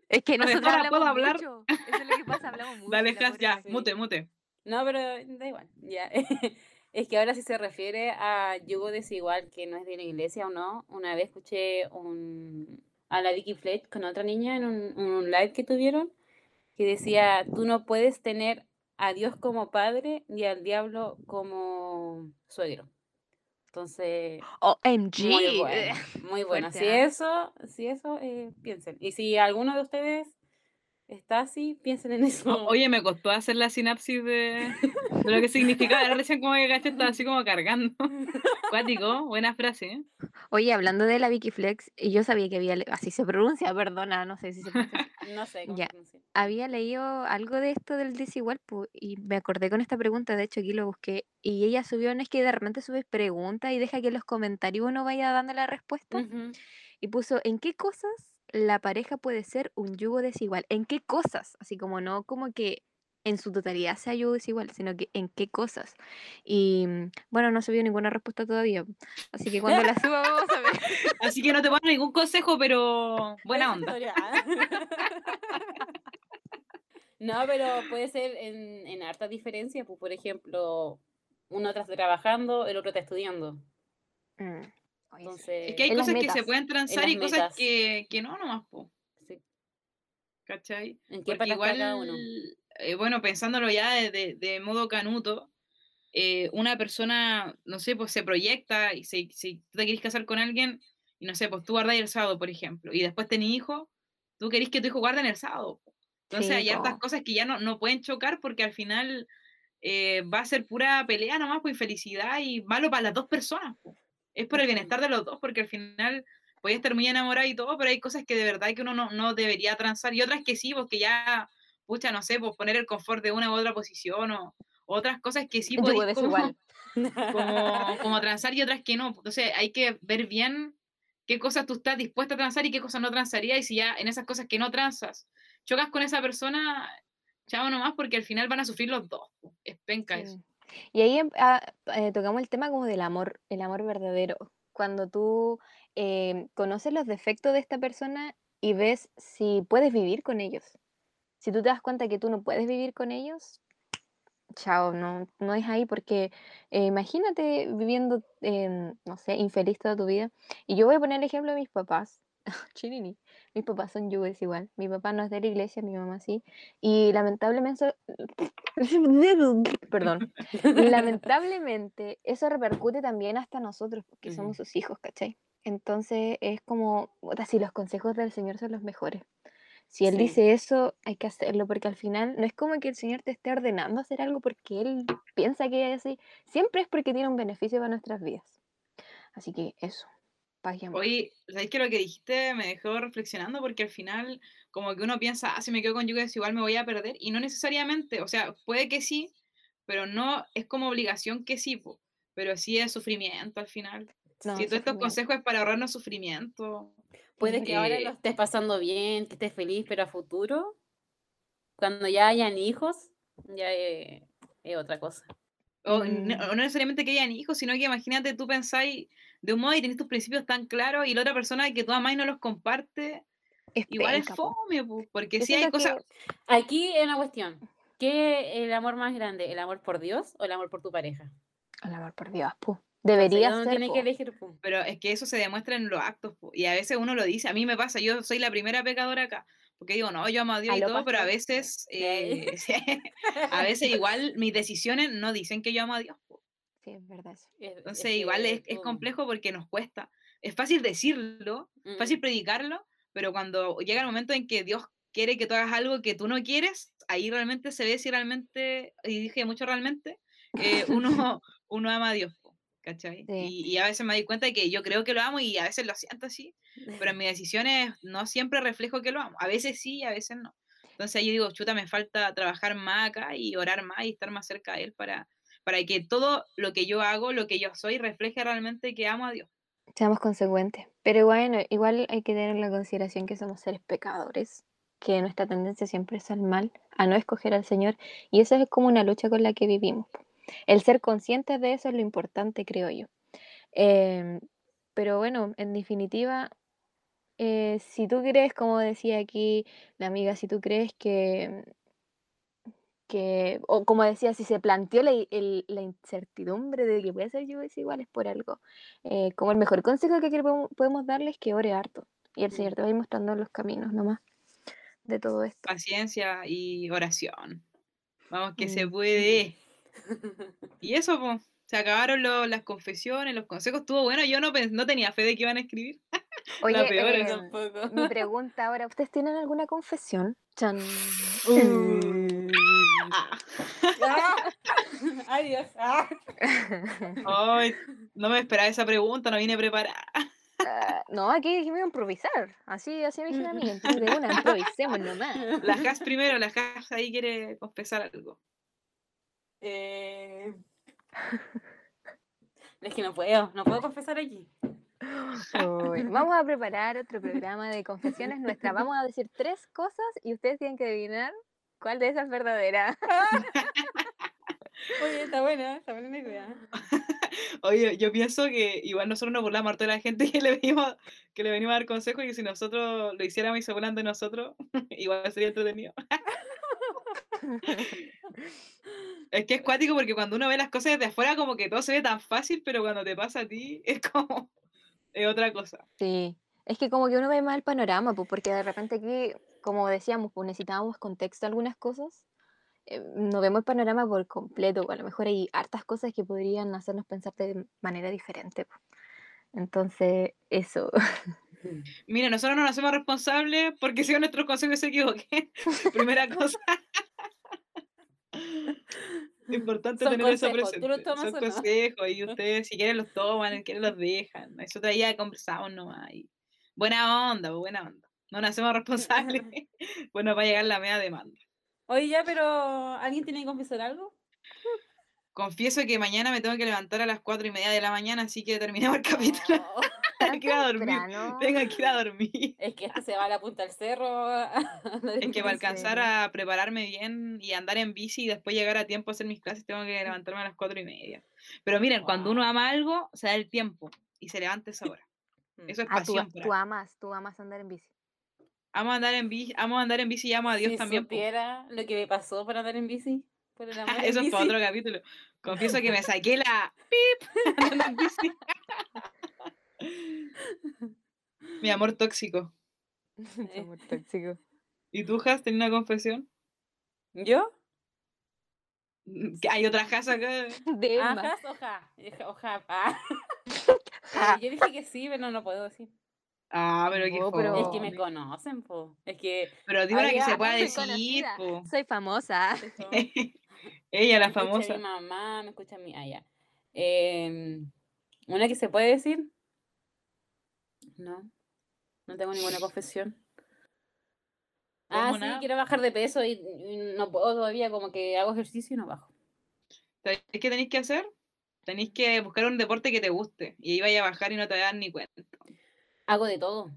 Es que No, nosotros ahora hablamos puedo hablar. mucho. Eso es lo que pasa, hablamos mucho. Dale, pobre ya, mute, mute. No, pero da igual, ya. Es que ahora si se refiere a yugo desigual, que no es de la iglesia o no, una vez escuché un, a la Vicky Fletch con otra niña en un, un live que tuvieron, que decía, tú no puedes tener a Dios como padre y al diablo como suegro. Entonces, OMG. muy bueno, muy bueno. Si eso, si eso, eh, piensen. Y si alguno de ustedes está así, piensen en eso. O- Oye, me costó hacer la sinapsis de, de lo que significaba. Ahora recién como que caché estaba así como cargando. Cuático, buena frase, ¿eh? Oye, hablando de la Vicky Flex, y yo sabía que había, así se pronuncia, perdona, no sé si se pronuncia. No sé cómo Ya. se pronuncia. había leído algo de esto del desigual pu, y me acordé con esta pregunta, de hecho aquí lo busqué, y ella subió, no es que de repente subes preguntas y deja que en los comentarios uno vaya dando la respuesta, Ujú. y puso, ¿en qué cosas la pareja puede ser un yugo desigual? ¿En qué cosas? Así como no como que en su totalidad sea yugo desigual, sino que en qué cosas. Y mm, bueno, no subió ninguna respuesta todavía, así que cuando la suba vamos a ver. Así que no te pongo ningún consejo, pero buena onda. No, pero puede ser en, en harta diferencia, pues por ejemplo, uno está trabajando, el otro está estudiando. Mm. Entonces, Es que hay En cosas que se pueden transar y cosas que, que no nomás, po, sí, ¿cachai? ¿en qué Porque cada uno? igual, eh, bueno, pensándolo ya de, de- de modo canuto, eh, una persona, no sé, pues se proyecta y si, si tú te querés casar con alguien, y no sé, pues tú guardas el sábado, por ejemplo, y después tenés hijo, tú querés que tu hijo guarde en el sábado. Entonces Sí, hay hartas po. cosas que ya no, no pueden chocar porque al final eh, va a ser pura pelea nomás, pues infelicidad y malo para las dos personas. po. Es por el bienestar de los dos, porque al final puedes estar muy enamorado y todo, pero hay cosas que de verdad que uno no, no debería transar y otras que sí, porque ya, pucha, no sé, pues poner el confort de una u otra posición o otras cosas que sí podéis como, como, como transar y otras que no. Entonces hay que ver bien qué cosas tú estás dispuesta a transar y qué cosas no transarías y si ya en esas cosas que no transas chocas con esa persona, chao nomás porque al final van a sufrir los dos. Es penca eso. Y ahí em- ah, eh, tocamos el tema como del amor, el amor verdadero. Cuando tú em, conoces los defectos de esta persona y ves si puedes vivir con ellos. Si tú te das cuenta que tú no puedes vivir con ellos, chao, no, no es ahí porque eh, imagínate viviendo, em, no sé, infeliz toda tu vida. Y yo voy a poner el ejemplo de mis papás. Chirini. Mis papás son yugos igual. Mi papá no es de la iglesia, mi mamá sí. Y lamentablemente, perdón, lamentablemente eso repercute también hasta nosotros, porque somos sus hijos, ¿cachai? Entonces es como, puta, si los consejos del Señor son los mejores. Si Él Sí. dice eso, hay que hacerlo, porque al final no es como que el Señor te esté ordenando hacer algo porque Él piensa que es así. Siempre es porque tiene un beneficio para nuestras vidas. Así que eso, amor. Oye, ¿sabéis que lo que dijiste me dejó reflexionando? Porque al final, como que uno piensa, ah, si me quedo con yugo desigual me voy a perder. Y no necesariamente, o sea, puede que sí, pero no es como obligación que sí, po, pero sí es sufrimiento al final. No, si todos estos consejos es para ahorrarnos sufrimiento. Puede que ahora Eh, lo estés pasando bien, que estés feliz, pero a futuro, cuando ya hayan hijos, ya es, es otra cosa. O, Mm. o no necesariamente que hayan hijos, sino que imagínate, tú pensáis de un modo y tenés tus principios tan claros y la otra persona que tú amás y no los comparte, Es igual es penca, po. fome, po, porque Yo sí hay cosas, Aquí es una cuestión. ¿Qué es el amor más grande? ¿El amor por Dios o el amor por tu pareja? El amor por Dios, pu. Debería uno ser, tiene po. que elegir. po. pero es que eso se demuestra en los actos, po, y a veces uno lo dice, a mí me pasa, yo soy la primera pecadora acá, porque digo, no, yo amo a Dios y Aló, todo, pero a pastor. veces, eh, a veces igual mis decisiones no dicen que yo amo a Dios. Sí, es verdad eso. Es- es entonces que igual es, es complejo porque nos cuesta, es fácil decirlo, Mm, fácil predicarlo, pero cuando llega el momento en que Dios quiere que tú hagas algo que tú no quieres, ahí realmente se ve si realmente, y dije mucho realmente, eh, uno, uno ama a Dios, ¿cachai? Sí. Y, y a veces me doy cuenta de que yo creo que lo amo y a veces lo siento así, pero en mis decisiones no siempre reflejo que lo amo, a veces sí, a veces no. Entonces yo digo, chuta, me falta trabajar más acá y orar más y estar más cerca de Él para, para que todo lo que yo hago, lo que yo soy, refleje realmente que amo a Dios. Seamos consecuentes. Pero bueno, igual hay que tener en la consideración que somos seres pecadores. que nuestra tendencia siempre es al mal, a no escoger al Señor, y eso es como una lucha con la que vivimos. El ser conscientes de eso es lo importante, creo yo. Em, pero bueno, en definitiva, eh, si tú crees, como decía aquí la amiga, si tú crees que, que o como decía, si se planteó la, el- la incertidumbre de que puede ser yo igual es por algo, eh, como el mejor consejo que podemos darles es que ore harto, y el Señor Mm. te va a ir mostrando los caminos nomás de todo esto. Paciencia y oración. Vamos que se Mm. puede. Y eso, pues, se acabaron lo- las confesiones, los consejos. Estuvo bueno. Yo no, no tenía fe de que iban a escribir. Oye, peor eh, Tampoco. mi pregunta ahora, ¿ustedes tienen alguna confesión? Chan. Ah. Ah. Ah. Ay, no me esperaba esa pregunta, no vine preparada. Ah, no, aquí dijimos improvisar. Así, así me dijeron a mí. De una, improvisemos nomás. La Has primero, la Has ahí quiere confesar algo. Eh, Es que no puedo, no puedo confesar aquí. Uy, Vamos a preparar otro programa de confesiones nuestras. Vamos a decir tres cosas y ustedes tienen que adivinar cuál de esas es verdadera. Oye, está buena, está buena idea. Oye, yo pienso que igual nosotros nos burlamos harto de la gente que le venimos, que le venimos a dar consejos y que si nosotros lo hiciéramos y se burlan de nosotros, igual sería entretenido. Es que es cuático porque cuando uno ve las cosas desde afuera como que todo se ve tan fácil, pero cuando te pasa a ti es como es otra cosa. Sí, es que como que uno ve más el panorama, pues, porque de repente aquí, como decíamos, pues necesitábamos contexto a algunas cosas. eh, no vemos el panorama por completo, pues, a lo mejor hay hartas cosas que podrían hacernos pensar de manera diferente. pues. Entonces, eso. Mira, nosotros no nos hacemos responsables porque si nuestros consejos se equivoquen. Primera cosa. Importante Son tener eso consejos, ¿tú los presente. tomas Son o no? consejos y ustedes si quieren los toman, si quieren los dejan. Nosotros ya conversamos nomás. y Buena onda, pues, buena onda. No nos hacemos responsables. bueno, va a llegar la media demanda. Oye, ya, pero ¿alguien tiene que confesar algo? Confieso que mañana me tengo que levantar a las cuatro y media de la mañana, así que terminemos el capítulo. No, Tengo que ir a dormir. temprano. Que ir a dormir. Es que este se va a la punta del cerro. Es que para alcanzar a prepararme bien y andar en bici y después llegar a tiempo a hacer mis clases, tengo que levantarme a las cuatro y media. Pero miren, cuando uno ama algo, se da el tiempo y se levanta esa hora. Eso es Ah, tú, pasión. tú mí. amas, tú amas andar en bici. Amo andar en bici, amo andar en bici y amo a Dios si también. po. supiera lo que me pasó para andar en bici. Por el amor en Eso es para otro capítulo. Confieso que me saqué la pip andando en bici. Mi amor tóxico. Somos tóxicos. ¿Y tú, Has, tenés una confesión? ¿Yo? Que ¿Hay otra Has acá? De Ah. ¿jas o ja? Dije, Oja. Ah. Ja. Eh, yo dije que sí, pero no puedo decir. Ah, pero qué No, pero- Es que me conocen, po. Es que. Pero di una que se pueda decir, po. Soy famosa. Ella, la me escucha famosa. Mi mamá, me escucha mi. Ah, ya. Em, ¿Una que se puede decir? No. No tengo ninguna confesión. Ah, ¿Cómo sí, quiero bajar de peso y, y no puedo todavía, como que hago ejercicio y no bajo. ¿Sabéis qué tenéis que hacer? Tenéis que buscar un deporte que te guste. Y ahí vaya a bajar y no te dar ni cuenta. Hago de todo.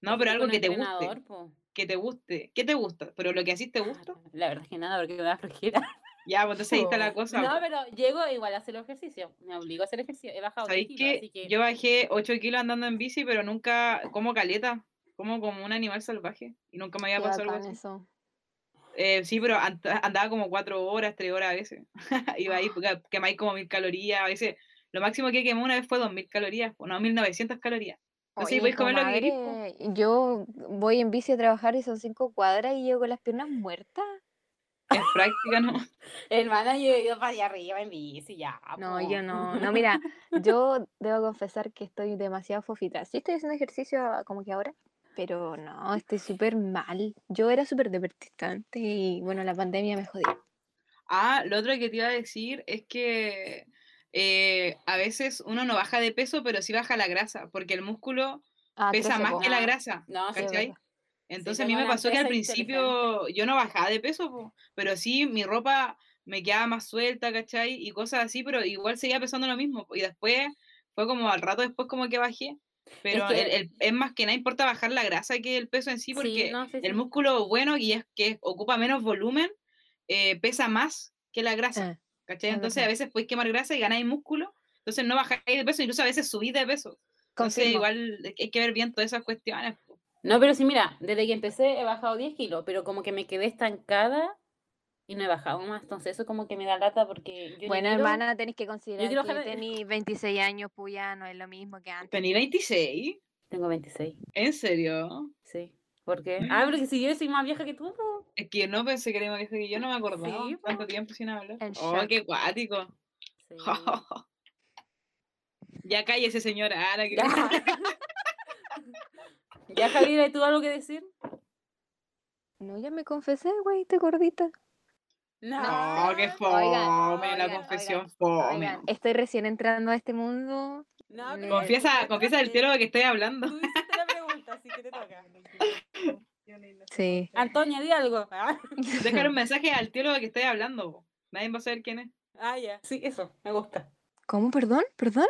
No, pero algo que te guste. po. Que te guste. ¿Qué te gusta? ¿Pero lo que así te gusta? La verdad es que nada, porque me da flojera. Ya, pues entonces ahí está la cosa. No, pero llego igual a hacer el ejercicio. Me obligo a hacer ejercicio. He bajado 10 ¿Sabéis kilos, que así que yo bajé 8 kilos andando en bici, pero nunca como caleta? Como como un animal salvaje. Y nunca me había Qué pasado algo eso. Eh, sí, pero and- andaba como 4 horas, 3 horas a veces. Iba ahí, porque quemáis como 1000 calorías. A veces, lo máximo que quemé una vez fue 2000 calorías. O no, 1900 calorías. Entonces, Oye, comer lo que yo voy en bici a trabajar y son cinco cuadras y llego con las piernas muertas. En práctica, ¿no? Hermana, yo he ido para allá arriba en bici, ya. No, yo no. No, mira, yo debo confesar que estoy demasiado fofita. Sí estoy haciendo ejercicio como que ahora, pero no, estoy súper mal. Yo era súper deportista antes y bueno, la pandemia me jodió. Ah, lo otro que te iba a decir es que eh, a veces uno no baja de peso, pero sí baja la grasa, porque el músculo Ah, pesa más que la grasa. No, sí, es ¿cachai? Entonces a tengo mí me pasó que al principio yo no bajaba de peso, po, pero sí mi ropa me quedaba más suelta, ¿cachai? Y cosas así, pero igual seguía pesando lo mismo. po, Y después fue como al rato después como que bajé. Pero que- el- el- es más que nada importa bajar la grasa que el peso en sí, porque Sí, no, sí, sí. el músculo bueno y es que ocupa menos volumen, eh, pesa más que la grasa. Ah, ¿cachai? es Entonces a veces podéis quemar grasa y ganáis músculo, entonces no bajáis de peso, incluso a veces subís de peso. Entonces igual hay que ver bien todas esas cuestiones. No, pero sí, mira, desde que empecé he bajado 10 kilos, pero como que me quedé estancada y no he bajado más. Entonces eso como que me da lata porque yo Bueno, quiero- hermana, tenés que considerar que jalar- tenés 26 años, pues ya no es lo mismo que antes. Tení 26, Tengo 26, ¿en serio? sí. ¿Por qué? Ah, porque si yo soy más vieja que tú. po. Es que no pensé que era más vieja que yo, no me acordaba. Sí. Tanto tiempo sin hablar. Oh, qué cuático. Sí. ya cállese, señora Ana. que- Ya. ya, Javiera, ¿y tú algo que decir? No, ya me confesé, güey, te gordita. No. No, qué fome, Oigan, la oigan, confesión oigan, fome. Oigan, estoy recién entrando a este mundo. No, pero- Confiesa, pero confiesa el tiro de que estoy hablando. Tú hiciste la pregunta, así que te toca. Sí. Antonia, di algo. Ah, Déjale un mensaje al tío de que estoy hablando. Nadie va a saber quién es. ah, ya. Sí, eso, me gusta. ¿Cómo? ¿Perdón? ¿Perdón?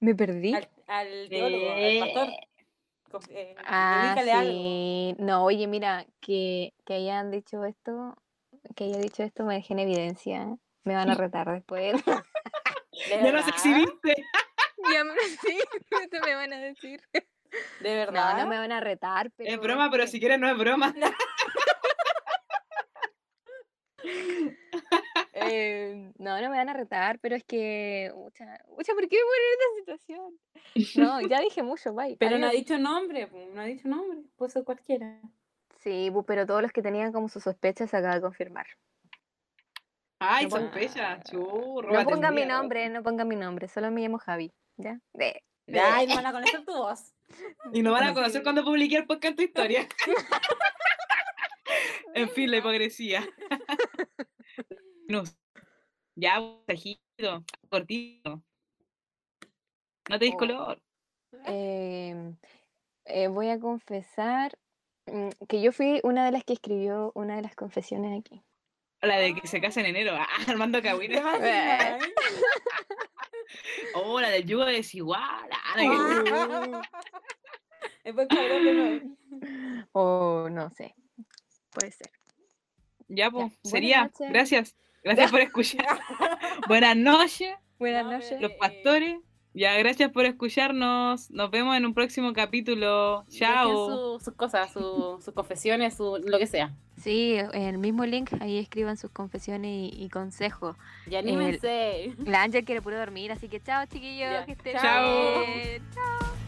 ¿Me perdí? Al, al teólogo, al pastor. Eh, Ah, algo. sí. No, oye, mira, que, que hayan dicho esto, que haya dicho esto me deje en evidencia. Me van a retar después. ¿De Ya nos exhibiste. ya me, sí, eso me van a decir. ¿De verdad? No, no me van a retar, pero... Es broma, pero si quieres no es broma. Eh, no, no me van a retar, pero es que... Ucha, ucha, ¿por qué me ponen en esta situación? No, ya dije mucho, bye. Pero no ha dicho nombre, no ha dicho nombre. Puede ser cualquiera. Sí, pero todos los que tenían como sus sospechas se acaba de confirmar. Ay, No sospecha. Chu, No róbate el pongan mi nombre, no pongan mi nombre, solo me llamo Javi, ¿ya? De- Ay, no van a conocer tu voz. Y no van a conocer cuando publiqué el podcast tu historia. en fin, la hipocresía. No. Ya, tajito, cortito. No te dis Oh. color. Em, eh, voy a confesar mm, que yo fui una de las que escribió una de las confesiones aquí. La de que se casa en enero. Ah, Armando ¿Te Cahuina. imaginas? Oh, la del yugo desigual. Ah, nuevo. O no sé, puede ser. Ya, pues, sería. Gracias. Gracias por escuchar. Buenas noches, Buenas No, noches. los pastores. Ya, gracias por escucharnos. Nos vemos en un próximo capítulo. Chao. su- sus cosas, su- sus confesiones, su, lo que sea. Sí, en el mismo link, ahí escriban sus confesiones y, y consejos. Y anímense. La Ángel quiere puro dormir, así que chao chiquillos, Ya, que estén chao. bien. Chao.